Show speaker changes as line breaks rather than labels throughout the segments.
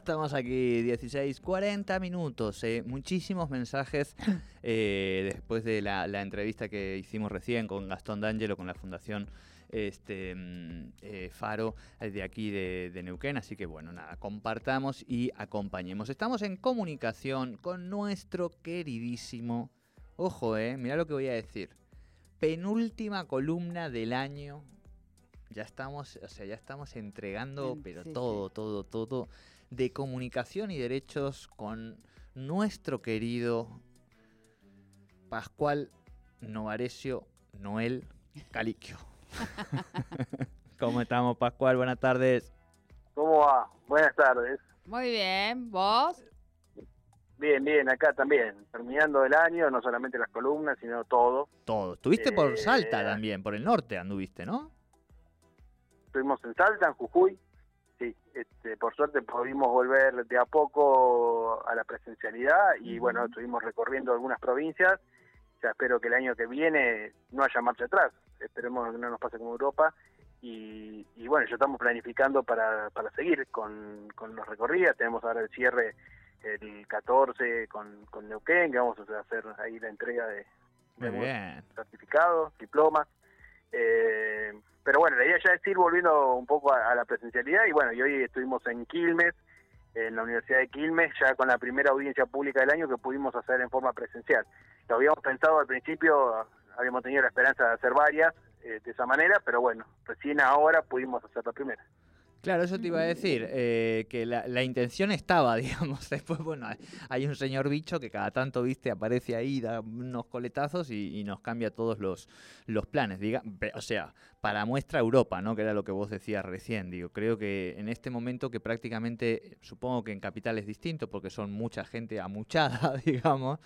Estamos aquí, 16, 40 minutos. eh, muchísimos mensajes eh, después de la, la entrevista que hicimos recién con Gastón D'Angelo, con la Fundación este, mm, eh, Faro de aquí de, de Neuquén. Así que bueno, nada, compartamos y acompañemos. Estamos en comunicación con nuestro queridísimo, ojo, eh, mira lo que voy a decir, penúltima columna del año ya estamos, o sea, ya estamos entregando, pero
sí,
todo,
sí.
todo, todo, de comunicación y derechos con nuestro querido Pascual Novarecio Noel Caliquio. ¿Cómo estamos, Pascual? Buenas tardes.
¿Cómo va? Buenas tardes.
Muy bien, ¿vos?
Bien, bien, acá también. Terminando el año, no solamente las columnas, sino todo.
Todo. Estuviste por
Eh,
Salta también, por el norte anduviste, ¿no?
Estuvimos en Salta, en Jujuy. Sí, este, por suerte pudimos volver de a poco a la presencialidad y bueno, estuvimos recorriendo algunas provincias. Ya espero que el año que viene no haya marcha atrás. Esperemos que no nos pase como Europa. Y, y bueno, ya estamos planificando para, para seguir con, con los recorridos. Tenemos ahora el cierre el 14 con, con Neuquén, que vamos a hacer ahí la entrega de, de certificados, diplomas. Eh, pero bueno, la idea ya es ir volviendo un poco a, la presencialidad y bueno, y hoy estuvimos en Quilmes, en la Universidad de Quilmes, ya con la primera audiencia pública del año que pudimos hacer en forma presencial. Lo habíamos pensado al principio, habíamos tenido la esperanza de hacer varias eh, de esa manera, pero bueno, recién ahora pudimos hacer la primera.
Claro, eso te iba a decir, eh, que la, intención estaba, digamos. Después, bueno, hay- un señor bicho que cada tanto, viste, aparece ahí, da unos coletazos y, nos cambia todos los, planes. Diga, o sea, para muestra Europa, ¿no? Que era lo que vos decías recién. Digo, creo que en este momento que prácticamente, supongo que en Capital es distinto porque son mucha gente amuchada, digamos.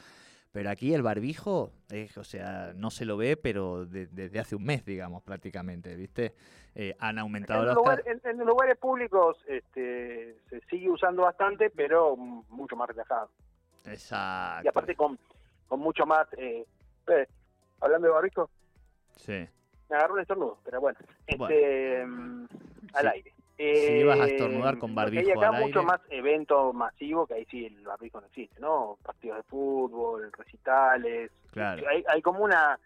Pero aquí el barbijo, eh, o sea, no se lo ve, pero de- desde hace un mes, digamos, prácticamente, ¿viste? Eh, han aumentado
En, lugar- en- en lugares públicos este, se sigue usando bastante, pero mucho más relajado.
Exacto.
y aparte con, con mucho más eh, eh, hablando de barbijo
Sí.
me agarró un estornudo pero bueno este
Bueno.
mm, al
Sí.
aire Eh,
Si ibas a estornudar con
hay
barbijo
acá
al
mucho
aire.
más evento masivo que ahí sí el barbijo no existe no partidos de fútbol recitales
Claro.
hay, hay como una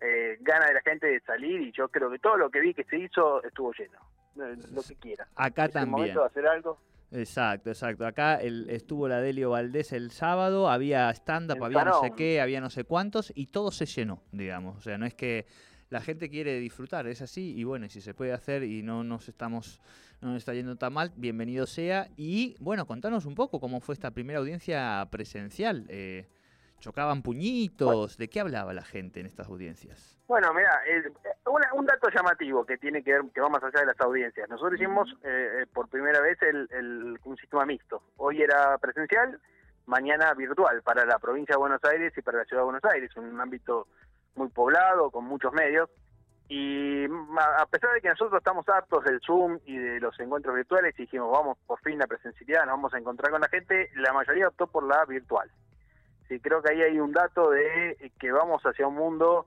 eh, gana de la gente de salir y yo creo que todo lo que vi que se hizo estuvo lleno Eh, lo que quiera
Acá
es el
también.
momento de hacer algo
Exacto, exacto. Acá el, estuvo la Delio Valdés el sábado, había stand-up, había no sé qué, había no sé cuántos, y todo se llenó, digamos. O sea, no es que la gente quiere disfrutar, es así, y bueno, si se puede hacer y no nos estamos, no nos está yendo tan mal, bienvenido sea. Y bueno, contanos un poco cómo fue esta primera audiencia presencial. Eh, ¿Chocaban puñitos? ¿De qué hablaba la gente en estas audiencias?
Bueno, mira, una- un dato llamativo que tiene que ver, que va más allá de las audiencias. Nosotros hicimos eh, eh, por primera vez el, el- un sistema mixto. Hoy era presencial, mañana virtual para la provincia de Buenos Aires y para la ciudad de Buenos Aires, un ámbito muy poblado, con muchos medios. Y a pesar de que nosotros estamos hartos del Zoom y de los encuentros virtuales dijimos, vamos, por fin la presencialidad, nos vamos a encontrar con la gente, la mayoría optó por la virtual. Sí, creo que ahí hay un dato de que vamos hacia un mundo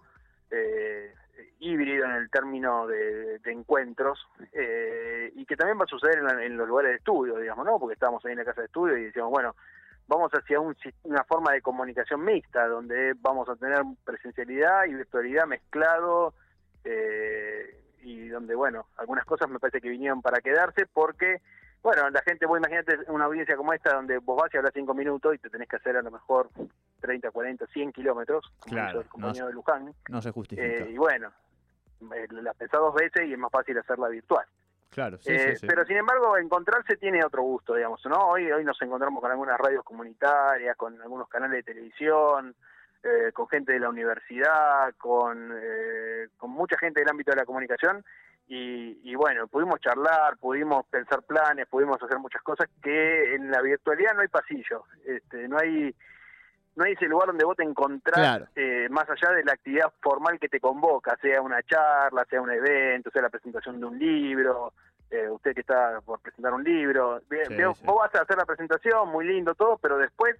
eh, híbrido en el término de, encuentros eh, y que también va a suceder en, en los lugares de estudio, digamos, ¿no? Porque estábamos ahí en la casa de estudio y decíamos, bueno, vamos hacia un una forma de comunicación mixta, donde vamos a tener presencialidad y virtualidad mezclado eh, y donde, bueno, algunas cosas me parece que vinieron para quedarse porque, bueno, la gente, vos imagínate una audiencia como esta donde vos vas y hablas cinco minutos y te tenés que hacer a lo mejor 30, 40, 100 kilómetros, como
Claro,
hizo el compañero
no-
de Luján.
No se justifica.
Eh, y bueno, eh, la pensás dos veces y es más fácil hacerla virtual.
Claro, sí,
Eh,
sí, sí.
Pero sin embargo, encontrarse tiene otro gusto, digamos, ¿no? Hoy, hoy nos encontramos con algunas radios comunitarias, con algunos canales de televisión, eh, con gente de la universidad, con, eh, con mucha gente del ámbito de la comunicación. Y, y bueno, pudimos charlar, pudimos pensar planes, pudimos hacer muchas cosas que en la virtualidad no hay pasillo, este, no hay no hay ese lugar donde vos te encontrás
Claro.
eh, más allá de la actividad formal que te convoca, sea una charla, sea un evento, sea la presentación de un libro, eh, usted que está por presentar un libro, bien,
Sí, sí.
vos vas a hacer la presentación, muy lindo todo, pero después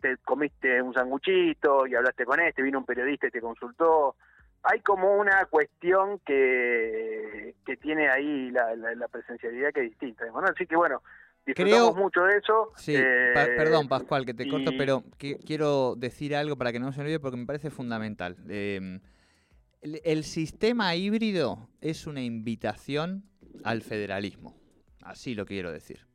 te comiste un sanguchito y hablaste con este, vino un periodista y te consultó. Hay como una cuestión que, que tiene ahí la, la- la presencialidad que es distinta. Bueno, así que bueno, disfrutamos
Creo-
mucho de eso.
Sí,
eh,
pa- perdón Pascual que te corto,
y-
pero que- quiero decir algo para que no se olvide porque me parece fundamental. Eh, el, el sistema híbrido es una invitación al federalismo, así lo quiero decir.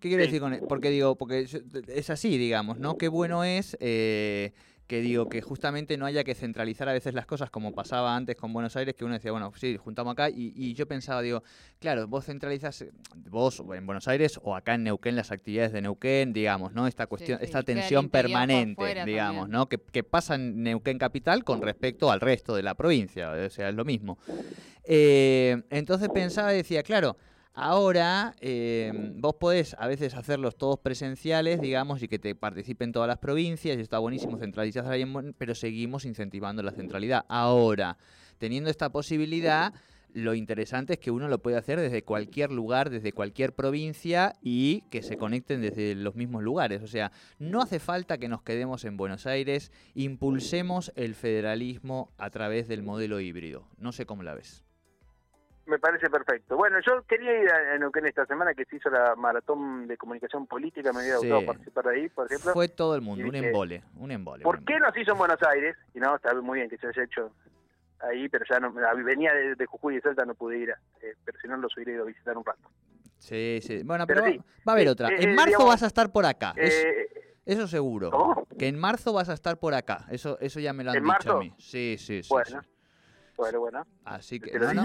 ¿Qué quiero
Sí.
decir con e- Porque digo, porque es así, digamos, ¿no? Qué bueno es eh, que digo que justamente no haya que centralizar a veces las cosas como pasaba antes con Buenos Aires, que uno decía, bueno, sí, juntamos acá, y, y yo pensaba, digo, claro, vos centralizas, eh, vos en Buenos Aires o acá en Neuquén las actividades de Neuquén, digamos, ¿no? Esta cuestión,
sí,
esta tensión permanente, digamos,
también.
¿no? Que, que pasa en Neuquén capital con respecto al resto de la provincia, o sea, es lo mismo. Eh, entonces pensaba y decía, claro, ahora eh, vos podés a veces hacerlos todos presenciales, digamos, y que te participen todas las provincias, y está buenísimo centralizar pero seguimos incentivando la centralidad. Ahora, teniendo esta posibilidad, lo interesante es que uno lo puede hacer desde cualquier lugar, desde cualquier provincia y que se conecten desde los mismos lugares. O sea, no hace falta que nos quedemos en Buenos Aires, impulsemos el federalismo a través del modelo híbrido. No sé cómo la ves.
Me parece perfecto. Bueno, yo quería ir a Neuquén esta semana que se hizo la maratón de comunicación política, me hubiera
Sí.
gustado participar de ahí, por ejemplo.
Fue todo el mundo, un
dije,
embole, un embole.
¿Por
un
qué
embole.
no se hizo en Buenos Aires? Y no, está muy bien que se haya hecho ahí, pero ya no, venía de, de Jujuy y de Salta, no pude ir, eh, pero si no los hubiera ido a visitar un rato.
Sí, sí. Bueno,
Pero
pero,
sí,
va, a haber
eh,
otra.
eh,
En marzo
digamos,
vas a estar por acá. es-
Eh,
eso seguro.
¿Cómo?
Que en marzo vas a estar por acá. Eso, eso ya me lo han
¿En
dicho
marzo?
a mí. Sí, sí, sí.
Bueno.
sí.
Bueno, bueno.
Así que. No, no,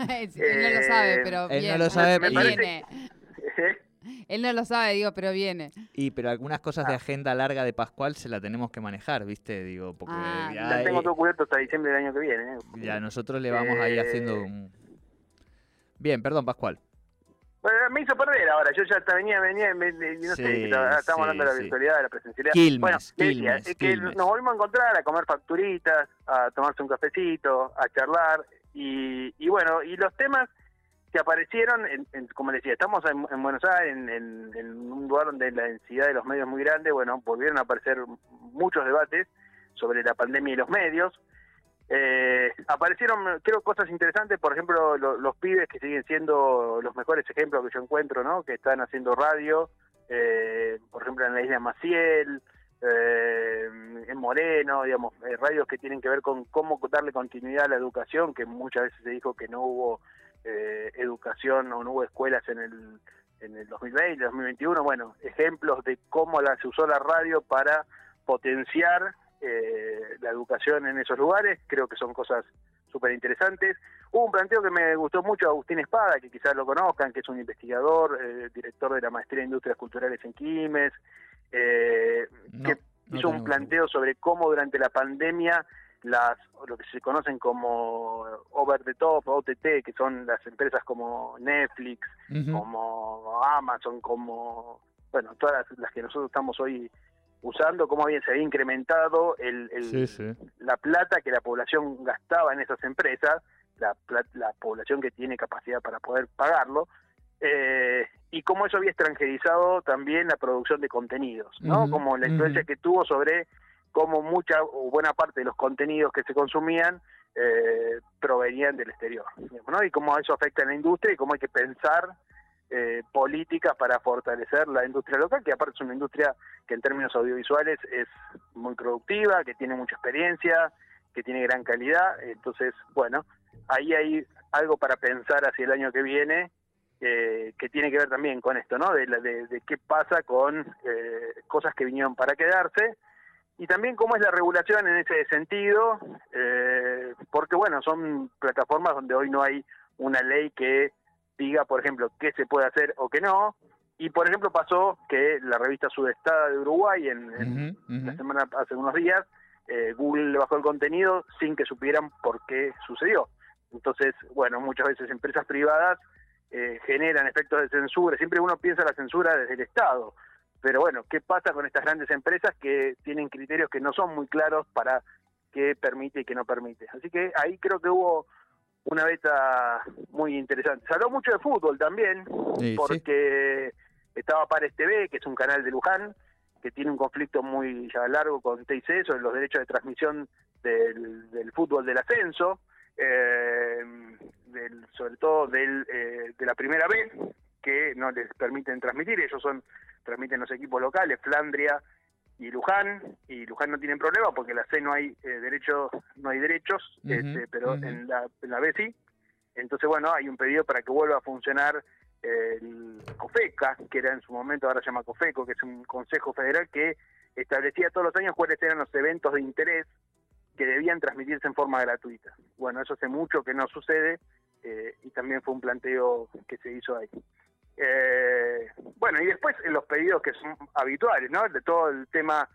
Sí, él no lo sabe,
Eh,
pero
él no
viene.
lo sabe,
Me parece-
viene.
Eh,
Él no lo sabe, digo, pero viene.
Y pero algunas cosas de
Ah.
agenda larga de Pascual se la tenemos que manejar, ¿viste? Digo, porque
Ah,
ya,
la tengo todo cubierto hasta diciembre del año que viene. eh.
ya nosotros le vamos ahí
Eh,
haciendo un... Bien, perdón, Pascual.
Bueno, me hizo perder ahora. Yo ya hasta venía, venía, me- me- no
Sí,
sé, estábamos
sí,
hablando de la
sí.
virtualidad, de la presencialidad.
Quilmes,
bueno, le decía,
Quilmes,
es que
Quilmes.
nos volvimos a encontrar a comer facturitas, a tomarse un cafecito, a charlar. Y, y bueno, y los temas que aparecieron, en- en- como decía, estamos en, en Buenos Aires, en, un lugar donde la densidad de los medios es muy grande, bueno, volvieron a aparecer muchos debates sobre la pandemia y los medios. Eh, aparecieron, creo, cosas interesantes, por ejemplo, lo- los pibes que siguen siendo los mejores ejemplos que yo encuentro, ¿no? Que están haciendo radio, eh, por ejemplo, en la isla Maciel, en Moreno, digamos, eh, radios que tienen que ver con cómo darle continuidad a la educación, que muchas veces se dijo que no hubo eh, educación o no hubo escuelas en el en el 2020, 2021, bueno, ejemplos de cómo se usó la radio para potenciar eh, la educación en esos lugares, creo que son cosas súper interesantes. Hubo un planteo que me gustó mucho, Agustín Espada, que quizás lo conozcan, que es un investigador, eh, director de la Maestría en Industrias Culturales en Quilmes, eh,
No,
que
no
hizo un planteo sobre cómo durante la pandemia las lo que se conocen como over the top, OTT, que son las empresas como Netflix, como Amazon, como, bueno, todas las, las que nosotros estamos hoy usando, cómo bien se había incrementado el, el-
Sí, sí.
la plata que la población gastaba en esas empresas, la, la población que tiene capacidad para poder pagarlo, eh, y cómo eso había extranjerizado también la producción de contenidos, ¿no? Como la influencia que tuvo sobre cómo mucha o buena parte de los contenidos que se consumían eh, provenían del exterior, ¿no? Y cómo eso afecta a la industria y cómo hay que pensar eh, políticas para fortalecer la industria local, que aparte es una industria que en términos audiovisuales es muy productiva, que tiene mucha experiencia, que tiene gran calidad. Entonces, bueno, ahí hay algo para pensar hacia el año que viene, eh, que tiene que ver también con esto, ¿no? De, de, de qué pasa con eh, cosas que vinieron para quedarse y también cómo es la regulación en ese sentido, eh, porque bueno, son plataformas donde hoy no hay una ley que diga, por ejemplo, qué se puede hacer o qué no. Y por ejemplo pasó que la revista Sudestada de Uruguay en, en la semana hace unos días eh, Google le bajó el contenido sin que supieran por qué sucedió. Entonces, bueno, muchas veces empresas privadas eh, generan efectos de censura. Siempre uno piensa la censura desde el Estado, Pero bueno, ¿qué pasa con estas grandes empresas que tienen criterios que no son muy claros para qué permite y qué no permite? Así que ahí creo que hubo una beta muy interesante. Se habló mucho de fútbol también,
Sí, sí.
porque estaba Pares TV, que es un canal de Luján, que tiene un conflicto muy ya largo con TIC sobre los derechos de transmisión del, del fútbol del ascenso, eh, del- sobre todo del, eh, de la primera vez, que no les permiten transmitir, ellos son transmiten los equipos locales, Flandria y Luján, y Luján no tienen problema porque en la C no hay eh, derechos, no hay derechos, este, pero en la, en la B sí. Entonces, bueno, hay un pedido para que vuelva a funcionar el COFECA, que era en su momento, ahora se llama COFECO, que es un consejo federal que establecía todos los años cuáles eran los eventos de interés que debían transmitirse en forma gratuita. Bueno, eso hace mucho que no sucede eh, y también fue un planteo que se hizo ahí. Eh, bueno, y después en los pedidos que son habituales, ¿no? De todo el tema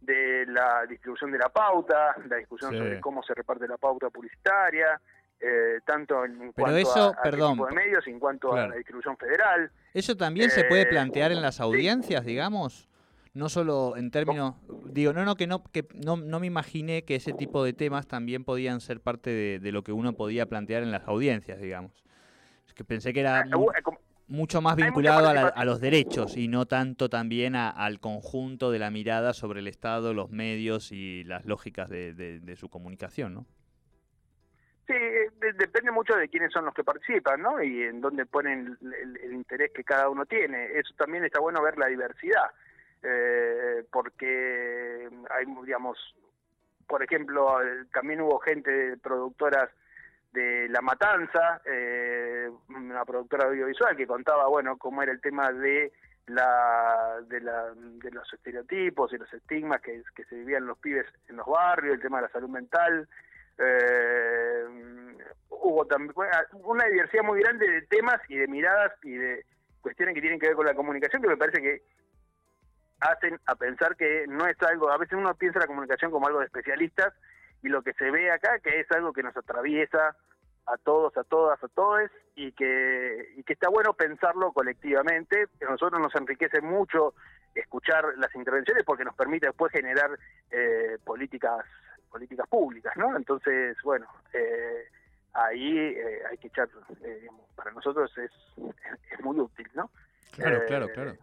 de la distribución de la pauta, la discusión
Sí.
sobre cómo se reparte la pauta publicitaria, eh, tanto en
Pero
cuanto
eso,
a,
perdón,
tipo de medios y en cuanto
claro.
a la distribución federal.
¿Eso también se puede
Eh,
plantear en las
sí.
audiencias, digamos? No solo en términos... Digo, no, no, que no, que no, no me imaginé que ese tipo de temas también podían ser parte de, de lo que uno podía plantear en las audiencias, digamos. Es que pensé que era
Ah,
mu-
eh,
mucho más vinculado a, la- a los derechos y no tanto también a- al conjunto de la mirada sobre el Estado, los medios y las lógicas de, de- de su comunicación, ¿no?
Sí, eh, de- depende mucho de quiénes son los que participan, ¿no? Y en dónde ponen el, el- el interés que cada uno tiene. Eso también está bueno ver la diversidad, eh, porque hay, digamos, por ejemplo, también hubo gente, productoras de La Matanza, eh, una productora audiovisual que contaba, bueno, cómo era el tema de la de, la, de los estereotipos y los estigmas que, que se vivían los pibes en los barrios, el tema de la salud mental. Eh, hubo también una diversidad muy grande de temas y de miradas y de cuestiones que tienen que ver con la comunicación que me parece que hacen a pensar que no es algo, a veces uno piensa la comunicación como algo de especialistas y lo que se ve acá que es algo que nos atraviesa a todos, a todas, a todos y que, y que está bueno pensarlo colectivamente. A nosotros nos enriquece mucho escuchar las intervenciones porque nos permite después generar eh, políticas políticas públicas, ¿no? Entonces, bueno, eh, ahí eh, hay que echar, eh, para nosotros es, es muy útil, ¿no?
Claro,
Eh,
claro, claro.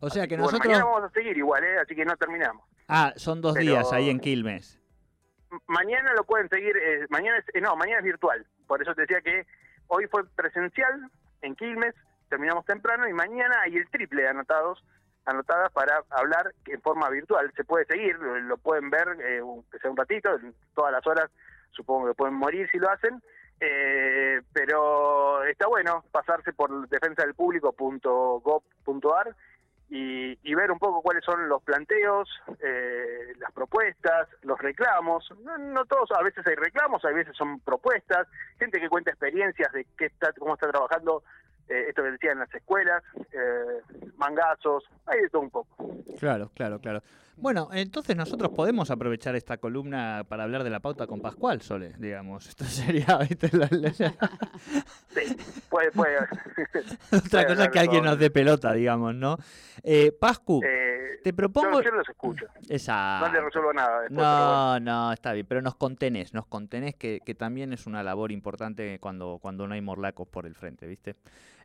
O sea que nosotros...
mañana vamos a seguir igual, ¿eh? Así que no terminamos.
Ah, son dos
pero-
días ahí en Quilmes.
Mañana lo pueden seguir, eh, mañana es, eh, no, mañana es virtual. Por eso te decía que hoy fue presencial en Quilmes, terminamos temprano y mañana hay el triple de anotados, anotadas para hablar en forma virtual. Se puede seguir, lo, lo pueden ver, eh, un- que sea un ratito, todas las horas supongo que pueden morir si lo hacen. Eh, pero está bueno pasarse por defensadelpublico.gov.ar y, y ver un poco cuáles son los planteos, eh, las propuestas, los reclamos. No, no todos, a veces hay reclamos, a veces son propuestas, gente que cuenta experiencias de qué está, cómo está trabajando eh, esto que decía en las escuelas, eh, mangazos, hay de todo un poco.
Claro, claro, claro. Bueno, entonces nosotros podemos aprovechar esta columna para hablar de la pauta con Pascual, Sole, digamos. Esto sería ¿viste? La- la-
Sí, puede, puede.
otra cosa
hablar
que alguien nos dé pelota, digamos, ¿no? Eh, Pascu,
eh,
te propongo...
yo, yo los escucho,
Esa...
no le resuelvo nada después. bueno.
No, no, está bien, pero nos contenés, nos contenés que, que también es una labor importante cuando, cuando no hay morlacos por el frente, ¿viste?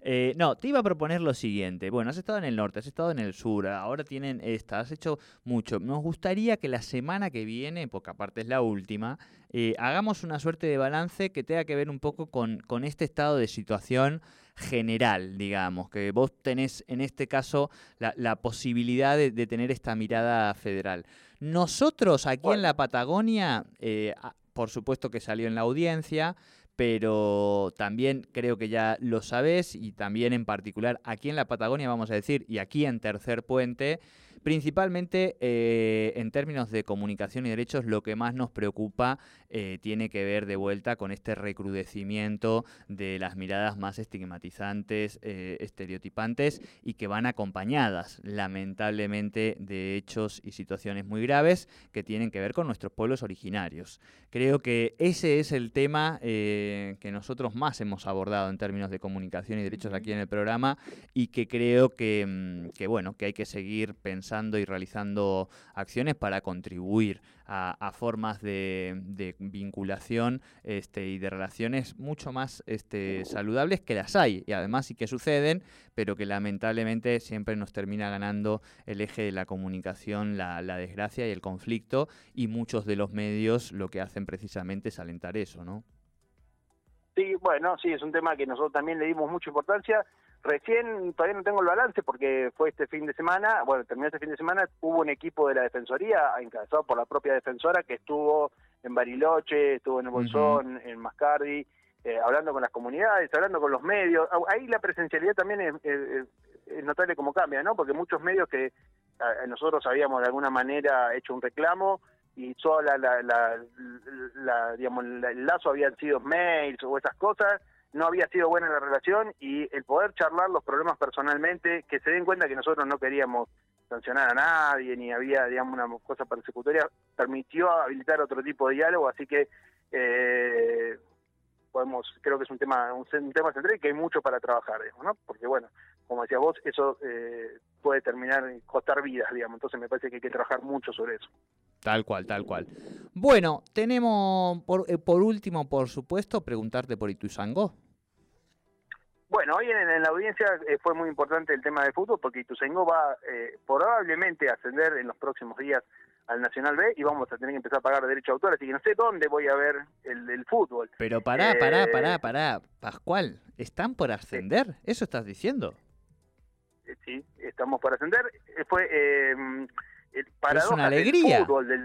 Eh, no, te iba a proponer lo siguiente. Bueno, has estado en el norte, has estado en el sur, ahora tienen esta, has hecho mucho. Nos gustaría que la semana que viene, porque aparte es la última, eh, hagamos una suerte de balance que tenga que ver un poco con, con este estado de situación general, digamos, que vos tenés en este caso la, la posibilidad de, de tener esta mirada federal. Nosotros aquí en la Patagonia, eh, a- por supuesto que salió en la audiencia, pero también creo que ya lo sabés y también en particular aquí en la Patagonia vamos a decir y aquí en Tercer Puente Principalmente eh, en términos de comunicación y derechos, lo que más nos preocupa eh, tiene que ver de vuelta con este recrudecimiento de las miradas más estigmatizantes, eh, estereotipantes y que van acompañadas, lamentablemente, de hechos y situaciones muy graves que tienen que ver con nuestros pueblos originarios. Creo que ese es el tema que nosotros más hemos abordado en términos de comunicación y derechos aquí en el programa y que creo que, mm, que bueno, que hay que seguir pensando y realizando acciones para contribuir a, formas de, vinculación este, y de relaciones mucho más este, saludables que las hay y además sí que suceden, pero que lamentablemente siempre nos termina ganando el eje de la comunicación, la, desgracia y el conflicto y muchos de los medios lo que hacen precisamente es alentar eso, ¿no?
Sí, bueno, sí, es un tema que nosotros también le dimos mucha importancia. Recién todavía no tengo el balance porque fue este fin de semana, bueno, terminó este fin de semana, hubo un equipo de la Defensoría, encabezado por la propia defensora, que estuvo en Bariloche, estuvo en el Bolsón, en Mascardi, eh, hablando con las comunidades, hablando con los medios. Ahí la presencialidad también es, notable como cambia, ¿no? Porque muchos medios que nosotros habíamos de alguna manera hecho un reclamo, y sola la, la, digamos, el lazo habían sido mails o esas cosas, no había sido buena la relación y el poder charlar los problemas personalmente, que se den cuenta que nosotros no queríamos sancionar a nadie, ni había, digamos, una cosa persecutoria, permitió habilitar otro tipo de diálogo, así que eh, podemos, creo que es un tema, un, tema central y que hay mucho para trabajar, ¿no? Porque bueno, como decía vos, eso eh, puede terminar, costar vidas, digamos, entonces me parece que hay que trabajar mucho sobre eso.
Tal cual, tal cual. Bueno, tenemos por, eh, por último, por supuesto, preguntarte por Ituzaingó.
Bueno, hoy en, la audiencia eh, fue muy importante el tema de fútbol porque Ituzaingó va eh, probablemente a ascender en los próximos días al Nacional B y vamos a tener que empezar a pagar derecho de autor, así que no sé dónde voy a ver el, fútbol.
Pero pará, pará, pará, pará, Pascual, ¿están por ascender? ¿Eso estás diciendo?
Sí, estamos por ascender. Fue
es una alegría.
del fútbol, del,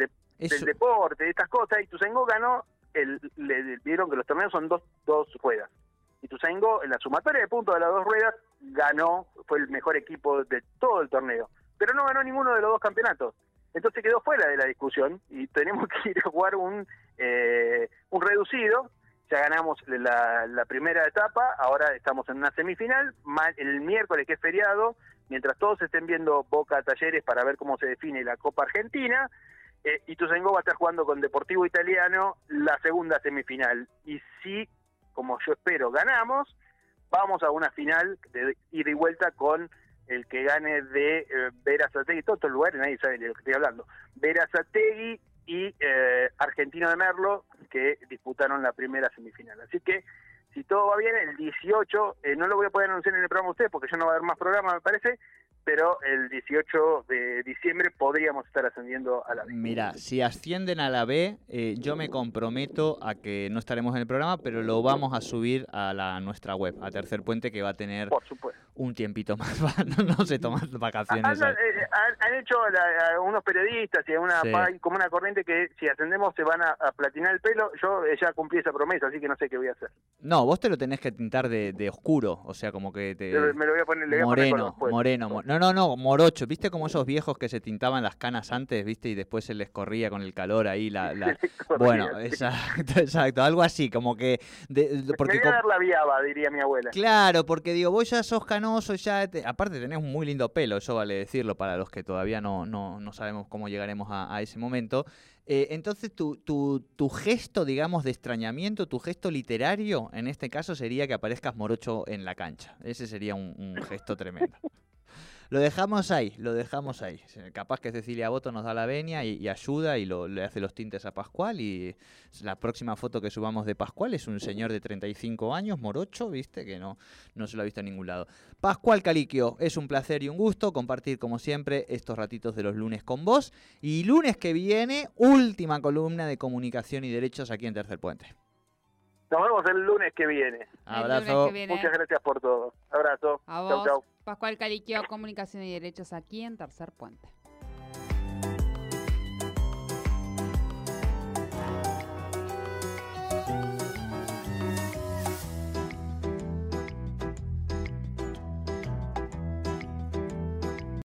deporte, de estas cosas. Y Tuzengo ganó, el, le vieron que los torneos son dos, dos ruedas. Y Tuzengo, en la sumatoria de puntos de las dos ruedas, ganó, fue el mejor equipo de todo el torneo. Pero no ganó ninguno de los dos campeonatos. Entonces quedó fuera de la discusión y tenemos que ir a jugar un, eh, un reducido. Ya ganamos la, la primera etapa, ahora estamos en una semifinal. El miércoles, que es feriado, mientras todos estén viendo Boca Talleres para ver cómo se define la Copa Argentina, eh, Ituzaingó va a estar jugando con Deportivo Italiano la segunda semifinal. Y si, como yo espero, ganamos, vamos a una final de ida y vuelta con el que gane de eh, Verazategui, todos estos lugares, nadie sabe de lo que estoy hablando, Verazategui y eh, Argentino de Merlo, que disputaron la primera semifinal. Así que si todo va bien, el 18, eh, no lo voy a poder anunciar en el programa usted porque ya no va a haber más programa, me parece, pero el 18 de diciembre podríamos estar ascendiendo a la B.
Mira, si ascienden a la B, eh, yo me comprometo a que no estaremos en el programa, pero lo vamos a subir a la nuestra web, a Tercer Puente, que va a tener un tiempito más, no, se toman vacaciones.
Han, eh, han, hecho unos periodistas y una, como una corriente que si ascendemos se van a, platinar el pelo. Yo eh, ya cumplí esa promesa, así que no sé qué voy a hacer.
No, vos te lo tenés que tintar de, oscuro, o sea, como que te...
me lo voy a poner, le
moreno, moreno, no, no, no, morocho. ¿Viste como esos viejos que se tintaban las canas antes, viste? Y después se les corría con el calor ahí la... bueno, exacto, exacto. Algo así, como que...
De, porque me dar la viaba, diría mi abuela.
Claro, porque digo, vos ya sos canoso, ya... aparte tenés un muy lindo pelo, eso vale decirlo para los que todavía no, no, no sabemos cómo llegaremos a, ese momento. Eh, entonces, tu, tu, tu, gesto, digamos, de extrañamiento, tu gesto literario, en este caso sería que aparezcas morocho en la cancha. Ese sería un gesto tremendo. Lo dejamos ahí, lo dejamos ahí. Capaz que Cecilia Boto nos da la venia y, ayuda y le hace los tintes a Pascual. Y la próxima foto que subamos de Pascual es un señor de 35 años, morocho, viste, que no, no se lo ha visto en ningún lado. Pascual Caliquio, es un placer y un gusto compartir como siempre estos ratitos de los lunes con vos. Y lunes que viene, última columna de comunicación y derechos aquí en Tercer Puente.
Nos vemos el lunes que viene.
Abrazo.
Muchas gracias por todo. Abrazo.
A vos, Pascual Caliquio, Comunicación y Derechos aquí en Tercer Puente.